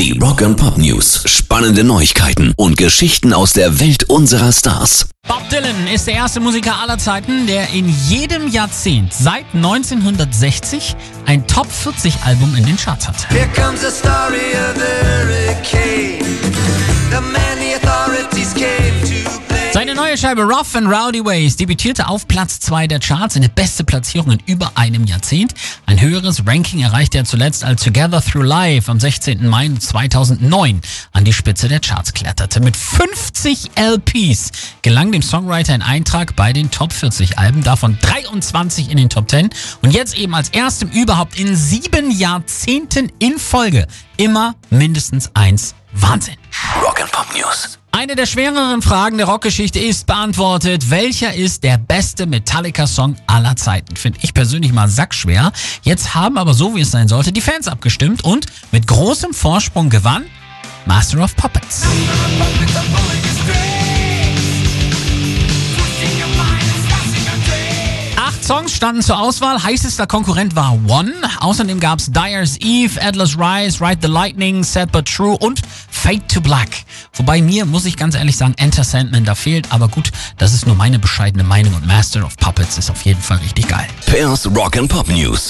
Die Rock and Pop News. Spannende Neuigkeiten und Geschichten aus der Welt unserer Stars. Bob Dylan ist der erste Musiker aller Zeiten, der in jedem Jahrzehnt seit 1960 ein Top 40 Album in den Charts hatte. Here comes the story of the hurricane. Neue Scheibe Rough and Rowdy Ways debütierte auf Platz 2 der Charts, eine beste Platzierung in über einem Jahrzehnt. Ein höheres Ranking erreichte er zuletzt, als Together Through Life am 16. Mai 2009 an die Spitze der Charts kletterte. Mit 50 LPs gelang dem Songwriter ein Eintrag bei den Top 40 Alben, davon 23 in den Top 10 und jetzt eben als erstem überhaupt in sieben Jahrzehnten in Folge immer mindestens eins. Wahnsinn. Rock and Pop News. Eine der schwereren Fragen der Rockgeschichte ist beantwortet. Welcher ist der beste Metallica-Song aller Zeiten? Finde ich persönlich mal sackschwer. Jetzt haben aber so wie es sein sollte die Fans abgestimmt und mit großem Vorsprung gewann Master of Puppets. Acht Songs standen zur Auswahl. Heißester Konkurrent war One. Außerdem gab es Dyer's Eve, Adler's Rise, Ride the Lightning, Sad But True und Fade to Black. Wobei mir, muss ich ganz ehrlich sagen, Enter Sandman da fehlt. Aber gut, das ist nur meine bescheidene Meinung und Master of Puppets ist auf jeden Fall richtig geil. Pairs Rock and Pop News.